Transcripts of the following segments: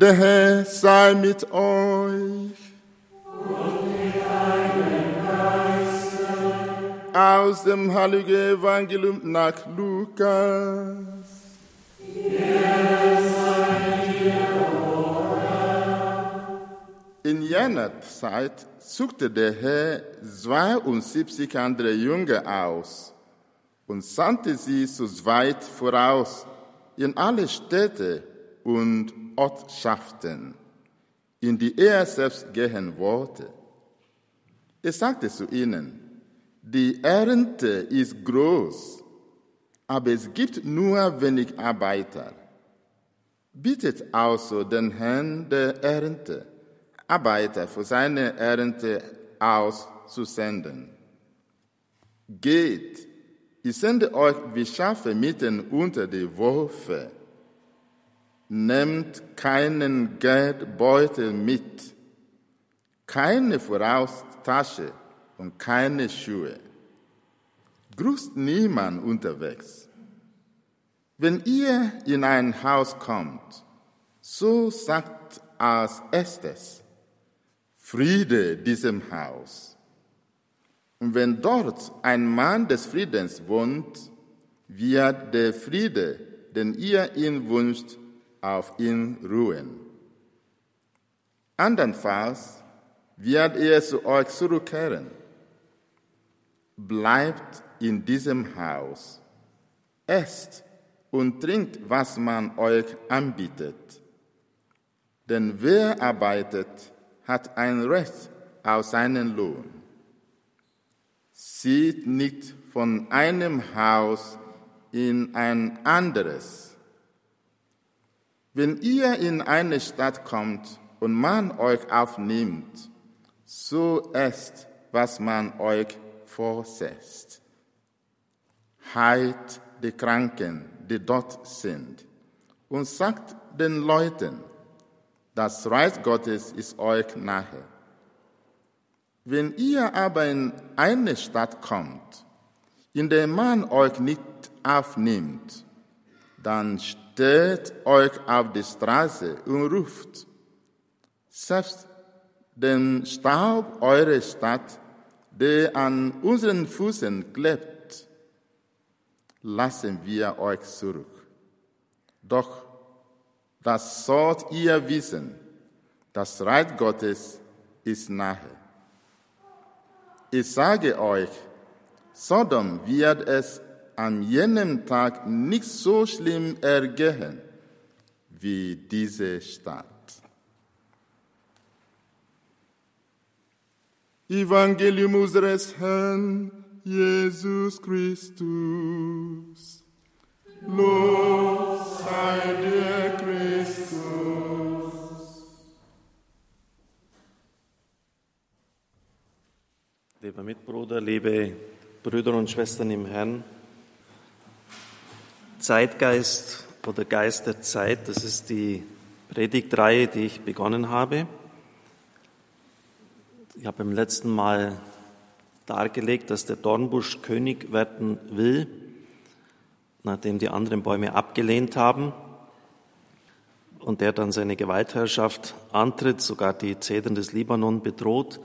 Der Herr sei mit euch. Aus dem Heiligen Evangelium nach Lukas. In jener Zeit suchte der Herr 72 andere Jünger aus und sandte sie zu zweit voraus in alle Städte und Ortschaften, in die er selbst gehen wollte. Er sagte zu ihnen, die Ernte ist groß, aber es gibt nur wenig Arbeiter. Bittet also den Herrn der Ernte, Arbeiter für seine Ernte auszusenden. Geht, ich sende euch wie Schafe mitten unter die Wölfe. Nehmt keinen Geldbeutel mit, keine Voraustasche und keine Schuhe. Grüßt niemand unterwegs. Wenn ihr in ein Haus kommt, so sagt als erstes, Friede diesem Haus. Und wenn dort ein Mann des Friedens wohnt, wird der Friede, den ihr ihn wünscht, auf ihn ruhen. Andernfalls wird er zu euch zurückkehren. Bleibt in diesem Haus, esst und trinkt, was man euch anbietet. Denn wer arbeitet, hat ein Recht auf seinen Lohn. Zieht nicht von einem Haus in ein anderes. Wenn ihr in eine Stadt kommt und man euch aufnimmt, so esst, was man euch vorsetzt. Heilt die Kranken, die dort sind, und sagt den Leuten, das Reich Gottes ist euch nahe. Wenn ihr aber in eine Stadt kommt, in der man euch nicht aufnimmt, dann stellt euch auf die Straße und ruft, selbst den Staub eurer Stadt, der an unseren Füßen klebt, lassen wir euch zurück. Doch das sollt ihr wissen, das Reich Gottes ist nahe. Ich sage euch, Sodom wird es an jenem Tag nicht so schlimm ergehen wie diese Stadt. Evangelium unseres Herrn Jesus Christus. Lob sei dir, Christus. Lieber Mitbruder, liebe Brüder und Schwestern im Herrn, Zeitgeist oder Geist der Zeit, das ist die Predigtreihe, die ich begonnen habe. Ich habe beim letzten Mal dargelegt, dass der Dornbusch König werden will, nachdem die anderen Bäume abgelehnt haben und der dann seine Gewaltherrschaft antritt, sogar die Zedern des Libanon bedroht.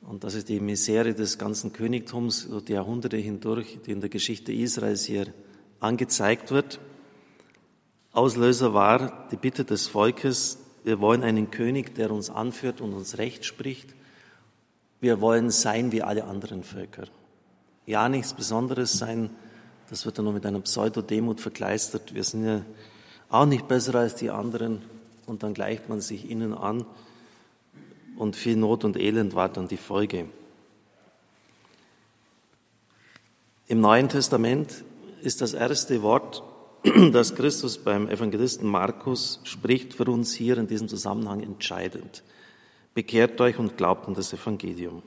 Und das ist die Misere des ganzen Königtums über die Jahrhunderte hindurch, die in der Geschichte Israels hier angezeigt wird. Auslöser war die Bitte des Volkes, wir wollen einen König, der uns anführt und uns Recht spricht. Wir wollen sein wie alle anderen Völker. Ja, nichts Besonderes sein, das wird dann nur mit einer Pseudodemut verkleistert. Wir sind ja auch nicht besser als die anderen und dann gleicht man sich ihnen an und viel Not und Elend war dann die Folge. Im Neuen Testament ist das erste Wort, das Christus beim Evangelisten Markus spricht, für uns hier in diesem Zusammenhang entscheidend. Bekehrt euch und glaubt an das Evangelium.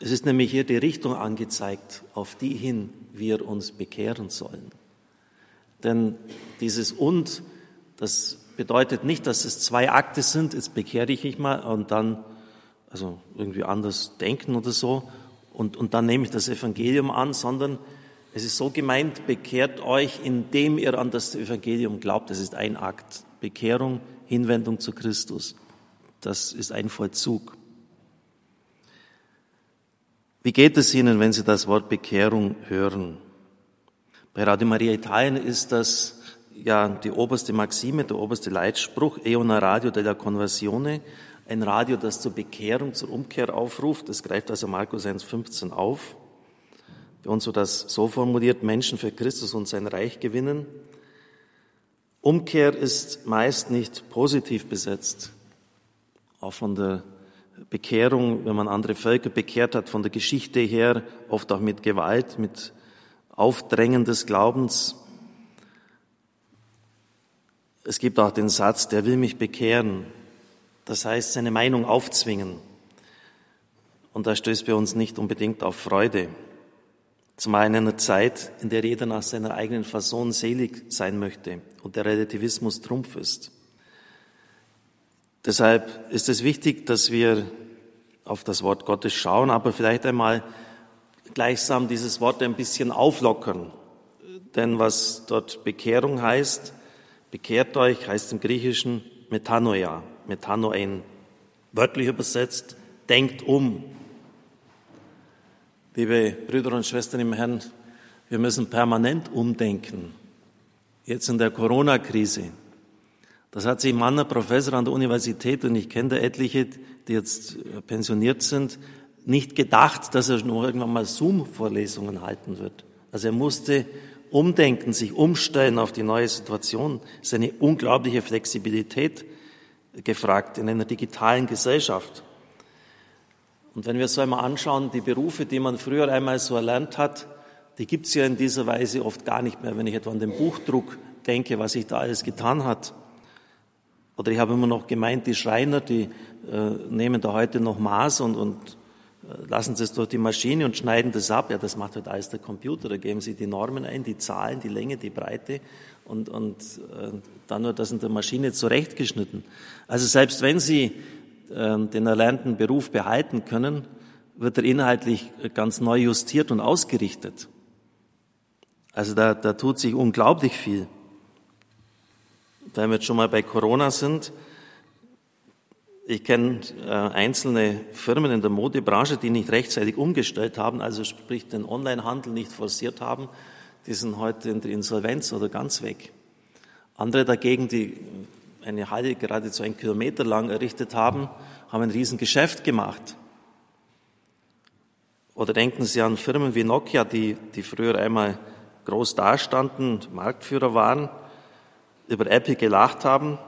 Es ist nämlich hier die Richtung angezeigt, auf die hin wir uns bekehren sollen. Denn dieses Und, das bedeutet nicht, dass es zwei Akte sind, jetzt bekehre ich mich mal und dann, also irgendwie anders denken oder so, und, und dann nehme ich das Evangelium an, sondern Es ist so gemeint, bekehrt euch, indem ihr an das Evangelium glaubt. Das ist ein Akt. Bekehrung, Hinwendung zu Christus. Das ist ein Vollzug. Wie geht es Ihnen, wenn Sie das Wort Bekehrung hören? Bei Radio Maria Italien ist das ja die oberste Maxime, der oberste Leitspruch, Eona Radio della Conversione, ein Radio, das zur Bekehrung, zur Umkehr aufruft. Das greift also Markus 1,15 auf. Bei uns wird das so formuliert, Menschen für Christus und sein Reich gewinnen. Umkehr ist meist nicht positiv besetzt. Auch von der Bekehrung, wenn man andere Völker bekehrt hat, von der Geschichte her, oft auch mit Gewalt, mit Aufdrängen des Glaubens. Es gibt auch den Satz, der will mich bekehren. Das heißt, seine Meinung aufzwingen. Und da stößt bei uns nicht unbedingt auf Freude. Zumal in einer Zeit, in der jeder nach seiner eigenen Fasson selig sein möchte und der Relativismus Trumpf ist. Deshalb ist es wichtig, dass wir auf das Wort Gottes schauen, aber vielleicht einmal gleichsam dieses Wort ein bisschen auflockern. Denn was dort Bekehrung heißt, bekehrt euch, heißt im Griechischen Metanoia, Metanoen. Wörtlich übersetzt, denkt um. Liebe Brüder und Schwestern im Herrn, wir müssen permanent umdenken. Jetzt in der Corona-Krise. Das hat sich ein Mann, ein Professor an der Universität, und ich kenne da etliche, die jetzt pensioniert sind, nicht gedacht, dass er noch irgendwann mal Zoom-Vorlesungen halten wird. Also er musste umdenken, sich umstellen auf die neue Situation. Es ist eine unglaubliche Flexibilität gefragt in einer digitalen Gesellschaft. Und wenn wir so einmal anschauen, die Berufe, die man früher einmal so erlernt hat, die gibt es ja in dieser Weise oft gar nicht mehr. Wenn ich etwa an den Buchdruck denke, was sich da alles getan hat. Oder ich habe immer noch gemeint, die Schreiner, die äh, nehmen da heute noch Maß und, und lassen Sie es durch die Maschine und schneiden das ab. Ja, das macht halt alles der Computer. Da geben Sie die Normen ein, die Zahlen, die Länge, die Breite und, und äh, dann wird das in der Maschine zurechtgeschnitten. Also selbst wenn Sie äh, den erlernten Beruf behalten können, wird er inhaltlich ganz neu justiert und ausgerichtet. Also da, da tut sich unglaublich viel. Wenn wir jetzt schon mal bei Corona sind, ich kenne äh, einzelne Firmen in der Modebranche, die nicht rechtzeitig umgestellt haben, also sprich den Onlinehandel nicht forciert haben, die sind heute in der Insolvenz oder ganz weg. Andere dagegen, die eine Halle geradezu einen Kilometer lang errichtet haben, haben ein Riesengeschäft gemacht. Oder denken Sie an Firmen wie Nokia, die, die früher einmal groß dastanden, Marktführer waren, über Apple gelacht haben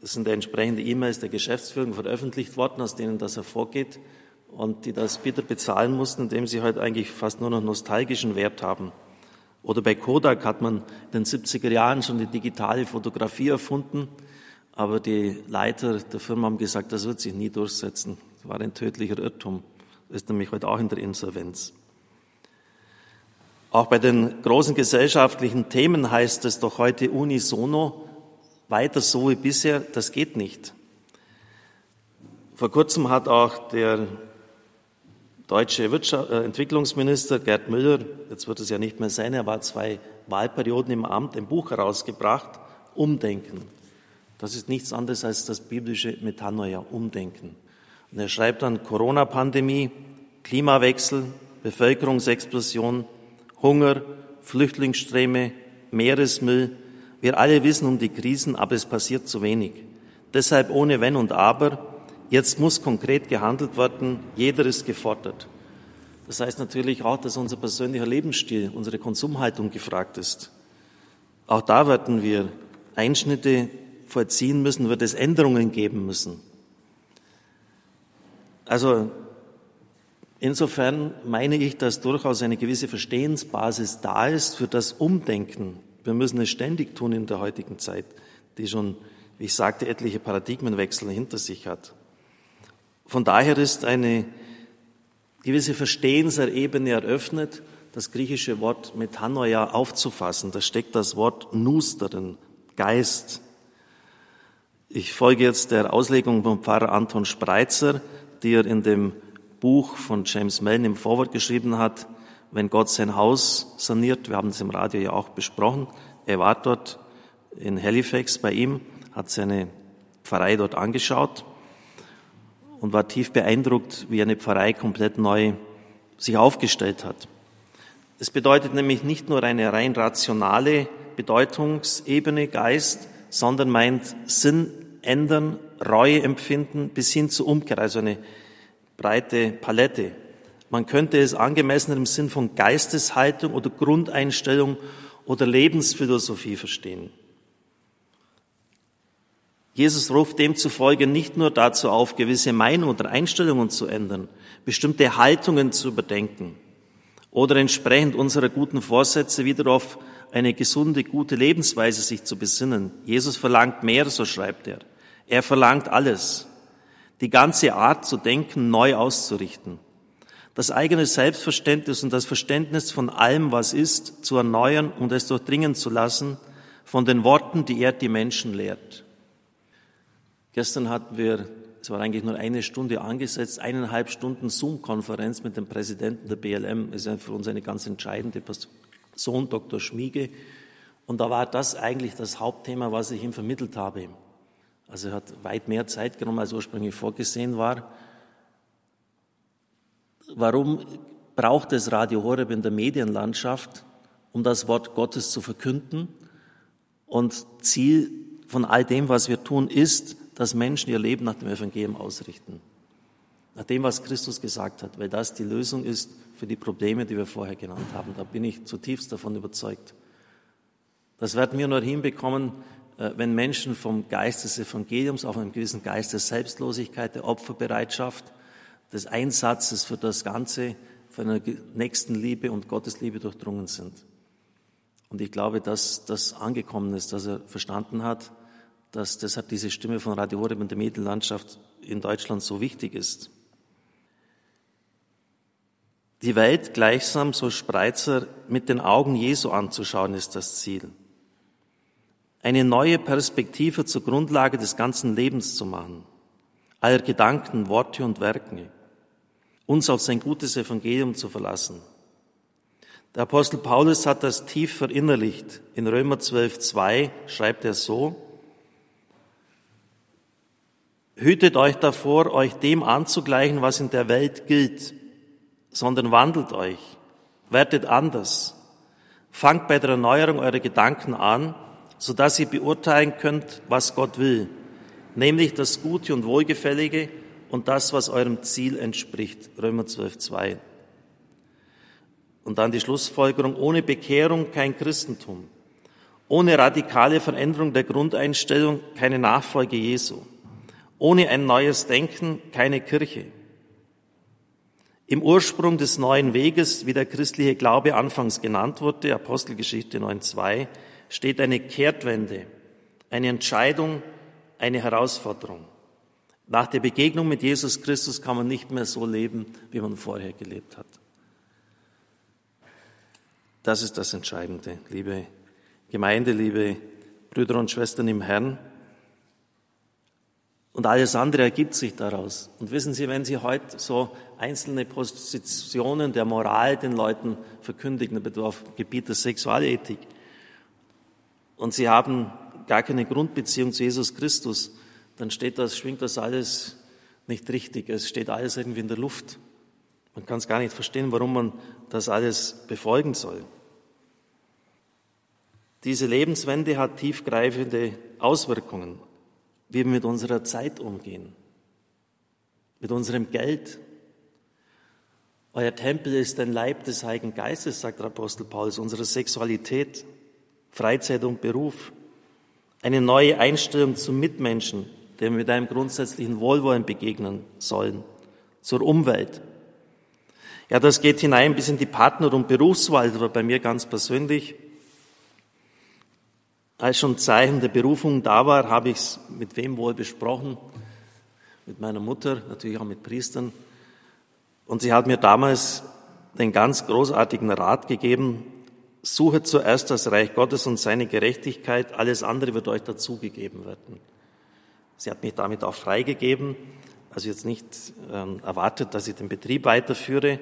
es sind entsprechende E-Mails der Geschäftsführung veröffentlicht worden, aus denen das hervorgeht und die das bitter bezahlen mussten, indem sie heute eigentlich fast nur noch nostalgischen Wert haben. Oder bei Kodak hat man in den 70er Jahren schon die digitale Fotografie erfunden, aber die Leiter der Firma haben gesagt, das wird sich nie durchsetzen. Das war ein tödlicher Irrtum. Das ist nämlich heute auch in der Insolvenz. Auch bei den großen gesellschaftlichen Themen heißt es doch heute unisono, weiter so wie bisher, das geht nicht. Vor kurzem hat auch der deutsche Wirtschaft, äh, Entwicklungsminister Gerd Müller, jetzt wird es ja nicht mehr sein, er war zwei Wahlperioden im Amt, ein Buch herausgebracht, Umdenken. Das ist nichts anderes als das biblische Metanoia, Umdenken. Und er schreibt dann Corona-Pandemie, Klimawechsel, Bevölkerungsexplosion, Hunger, Flüchtlingsströme, Meeresmüll, wir alle wissen um die Krisen, aber es passiert zu wenig. Deshalb ohne Wenn und Aber. Jetzt muss konkret gehandelt werden. Jeder ist gefordert. Das heißt natürlich auch, dass unser persönlicher Lebensstil, unsere Konsumhaltung gefragt ist. Auch da werden wir Einschnitte vollziehen müssen, wird es Änderungen geben müssen. Also insofern meine ich, dass durchaus eine gewisse Verstehensbasis da ist für das Umdenken wir müssen es ständig tun in der heutigen Zeit, die schon, wie ich sagte, etliche Paradigmenwechsel hinter sich hat. Von daher ist eine gewisse Verstehenserebene eröffnet, das griechische Wort Metanoia aufzufassen. Da steckt das Wort Nus darin, Geist. Ich folge jetzt der Auslegung von Pfarrer Anton Spreitzer, die er in dem Buch von James Mellon im Vorwort geschrieben hat, wenn Gott sein Haus saniert. Wir haben es im Radio ja auch besprochen. Er war dort in Halifax bei ihm, hat seine Pfarrei dort angeschaut und war tief beeindruckt, wie eine Pfarrei komplett neu sich aufgestellt hat. Es bedeutet nämlich nicht nur eine rein rationale Bedeutungsebene, Geist, sondern meint Sinn ändern, Reue empfinden bis hin zur Umkehr, also eine breite Palette. Man könnte es angemessen im Sinn von Geisteshaltung oder Grundeinstellung oder Lebensphilosophie verstehen. Jesus ruft demzufolge nicht nur dazu auf, gewisse Meinungen oder Einstellungen zu ändern, bestimmte Haltungen zu überdenken oder entsprechend unserer guten Vorsätze wieder auf eine gesunde, gute Lebensweise sich zu besinnen. Jesus verlangt mehr, so schreibt er. Er verlangt alles. Die ganze Art zu denken neu auszurichten. Das eigene Selbstverständnis und das Verständnis von allem, was ist, zu erneuern und es durchdringen zu lassen von den Worten, die er die Menschen lehrt. Gestern hatten wir, es war eigentlich nur eine Stunde angesetzt, eineinhalb Stunden Zoom-Konferenz mit dem Präsidenten der BLM. Das ist für uns eine ganz entscheidende Person, Dr. Schmiege. Und da war das eigentlich das Hauptthema, was ich ihm vermittelt habe. Also er hat weit mehr Zeit genommen, als ursprünglich vorgesehen war. Warum braucht es Radio Horeb in der Medienlandschaft, um das Wort Gottes zu verkünden? Und Ziel von all dem, was wir tun, ist, dass Menschen ihr Leben nach dem Evangelium ausrichten. Nach dem, was Christus gesagt hat, weil das die Lösung ist für die Probleme, die wir vorher genannt haben. Da bin ich zutiefst davon überzeugt. Das werden wir nur hinbekommen, äh, wenn Menschen vom Geist des Evangeliums, auf einem gewissen Geist der Selbstlosigkeit, der Opferbereitschaft, des Einsatzes für das Ganze, für eine Nächstenliebe und Gottesliebe durchdrungen sind. Und ich glaube, dass das angekommen ist, dass er verstanden hat, dass deshalb diese Stimme von Radio Horeb in der Medienlandschaft in Deutschland so wichtig ist. Die Welt gleichsam, so Spreitzer, mit den Augen Jesu anzuschauen, ist das Ziel. Eine neue Perspektive zur Grundlage des ganzen Lebens zu machen, aller Gedanken, Worte und Werke, uns auf sein gutes Evangelium zu verlassen. Der Apostel Paulus hat das tief verinnerlicht. In Römer 12, 2 schreibt er so, Hütet euch davor, euch dem anzugleichen, was in der Welt gilt, sondern wandelt euch, werdet anders. Fangt bei der Erneuerung eurer Gedanken an, so dass ihr beurteilen könnt, was Gott will, nämlich das Gute und Wohlgefällige und das, was eurem Ziel entspricht. Römer 12, 2. Und dann die Schlussfolgerung, ohne Bekehrung kein Christentum, ohne radikale Veränderung der Grundeinstellung keine Nachfolge Jesu. Ohne ein neues Denken keine Kirche. Im Ursprung des neuen Weges, wie der christliche Glaube anfangs genannt wurde, Apostelgeschichte 9.2, steht eine Kehrtwende, eine Entscheidung, eine Herausforderung. Nach der Begegnung mit Jesus Christus kann man nicht mehr so leben, wie man vorher gelebt hat. Das ist das Entscheidende, liebe Gemeinde, liebe Brüder und Schwestern im Herrn. Und alles andere ergibt sich daraus. Und wissen Sie, wenn Sie heute so einzelne Positionen der Moral den Leuten verkündigen, auf Gebiet der Sexualethik, und Sie haben gar keine Grundbeziehung zu Jesus Christus, dann steht das, schwingt das alles nicht richtig. Es steht alles irgendwie in der Luft. Man kann es gar nicht verstehen, warum man das alles befolgen soll. Diese Lebenswende hat tiefgreifende Auswirkungen wie wir mit unserer Zeit umgehen, mit unserem Geld. Euer Tempel ist ein Leib des Heiligen Geistes, sagt der Apostel Paulus, unsere Sexualität, Freizeit und Beruf, eine neue Einstellung zum Mitmenschen, dem wir mit einem grundsätzlichen Wohlwollen begegnen sollen, zur Umwelt. Ja, das geht hinein bis in die Partner- und Berufswahl, aber bei mir ganz persönlich als schon Zeichen der Berufung da war, habe ich es mit wem wohl besprochen? Mit meiner Mutter, natürlich auch mit Priestern. Und sie hat mir damals den ganz großartigen Rat gegeben, suche zuerst das Reich Gottes und seine Gerechtigkeit, alles andere wird euch dazugegeben werden. Sie hat mich damit auch freigegeben, also jetzt nicht ähm, erwartet, dass ich den Betrieb weiterführe,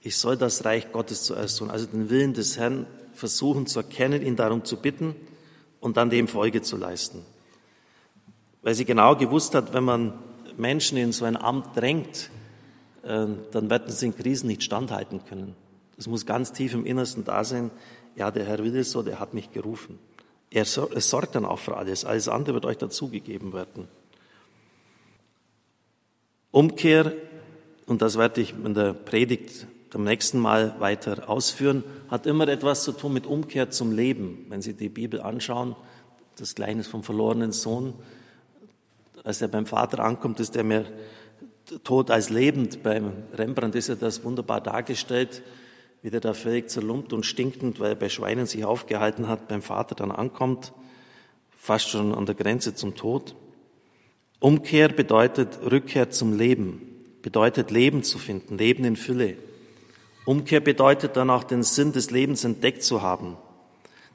Ich soll das Reich Gottes zuerst tun, also den Willen des Herrn versuchen zu erkennen, ihn darum zu bitten und dann dem Folge zu leisten. Weil sie genau gewusst hat, wenn man Menschen in so ein Amt drängt, äh, dann werden sie in Krisen nicht standhalten können. Das muss ganz tief im Innersten da sein. Ja, der Herr will es so, der hat mich gerufen. Er sorgt dann auch für alles. Alles andere wird euch dazugegeben werden. Umkehr, und das werde ich in der Predigt beim nächsten Mal weiter ausführen, hat immer etwas zu tun mit Umkehr zum Leben. Wenn Sie die Bibel anschauen, das Gleichnis vom verlorenen Sohn, als er beim Vater ankommt, ist er mehr tot als lebend. Beim Rembrandt ist er das wunderbar dargestellt, wie der da völlig zerlumpt und stinkend, weil er bei Schweinen sich aufgehalten hat, beim Vater dann ankommt, fast schon an der Grenze zum Tod. Umkehr bedeutet Rückkehr zum Leben, bedeutet Leben zu finden, Leben in Fülle. Umkehr bedeutet dann auch den Sinn des Lebens entdeckt zu haben,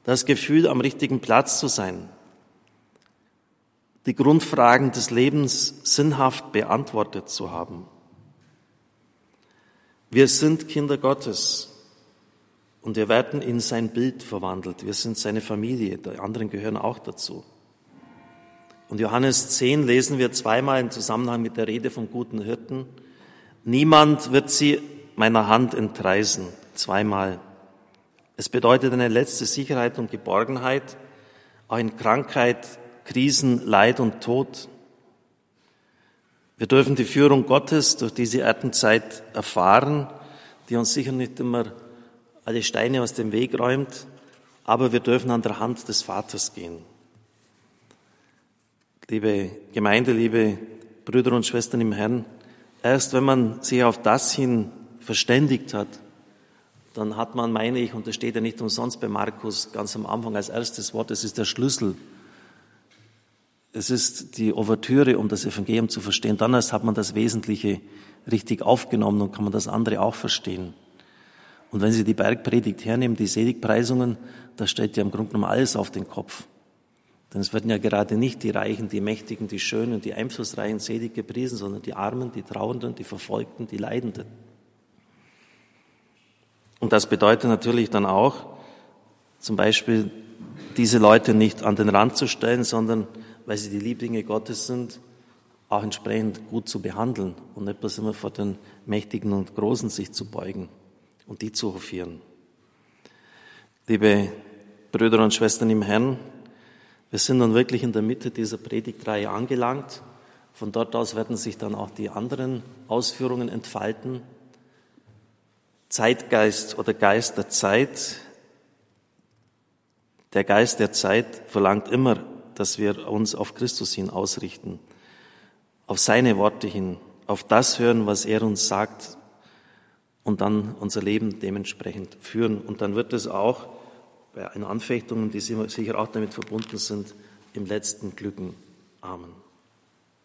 das Gefühl, am richtigen Platz zu sein, die Grundfragen des Lebens sinnhaft beantwortet zu haben. Wir sind Kinder Gottes und wir werden in sein Bild verwandelt. Wir sind seine Familie, die anderen gehören auch dazu. Und Johannes 10 lesen wir zweimal im Zusammenhang mit der Rede vom guten Hirten. Niemand wird sie meiner Hand entreißen. Zweimal. Es bedeutet eine letzte Sicherheit und Geborgenheit, auch in Krankheit, Krisen, Leid und Tod. Wir dürfen die Führung Gottes durch diese Erdenzeit erfahren, die uns sicher nicht immer alle Steine aus dem Weg räumt, aber wir dürfen an der Hand des Vaters gehen. Liebe Gemeinde, liebe Brüder und Schwestern im Herrn, erst wenn man sich auf das hin verständigt hat, dann hat man, meine ich, und das steht ja nicht umsonst bei Markus ganz am Anfang als erstes Wort, es ist der Schlüssel es ist die Ouvertüre, um das Evangelium zu verstehen. Dann erst hat man das Wesentliche richtig aufgenommen und kann man das andere auch verstehen. Und wenn Sie die Bergpredigt hernehmen, die Seligpreisungen, da stellt ja im Grunde genommen alles auf den Kopf. Denn es werden ja gerade nicht die Reichen, die Mächtigen, die Schönen, die Einflussreichen selig gepriesen, sondern die Armen, die Trauernden, die Verfolgten, die Leidenden. Und das bedeutet natürlich dann auch, zum Beispiel diese Leute nicht an den Rand zu stellen, sondern weil sie die Lieblinge Gottes sind, auch entsprechend gut zu behandeln und nicht bloß immer vor den Mächtigen und Großen sich zu beugen und die zu hofieren. Liebe Brüder und Schwestern im Herrn, wir sind nun wirklich in der Mitte dieser Predigtreihe angelangt. Von dort aus werden sich dann auch die anderen Ausführungen entfalten. Zeitgeist oder Geist der Zeit. Der Geist der Zeit verlangt immer dass wir uns auf Christus hin ausrichten, auf seine Worte hin, auf das hören, was er uns sagt und dann unser Leben dementsprechend führen. Und dann wird es auch bei Anfechtungen, die sicher auch damit verbunden sind, im letzten glücken. Amen.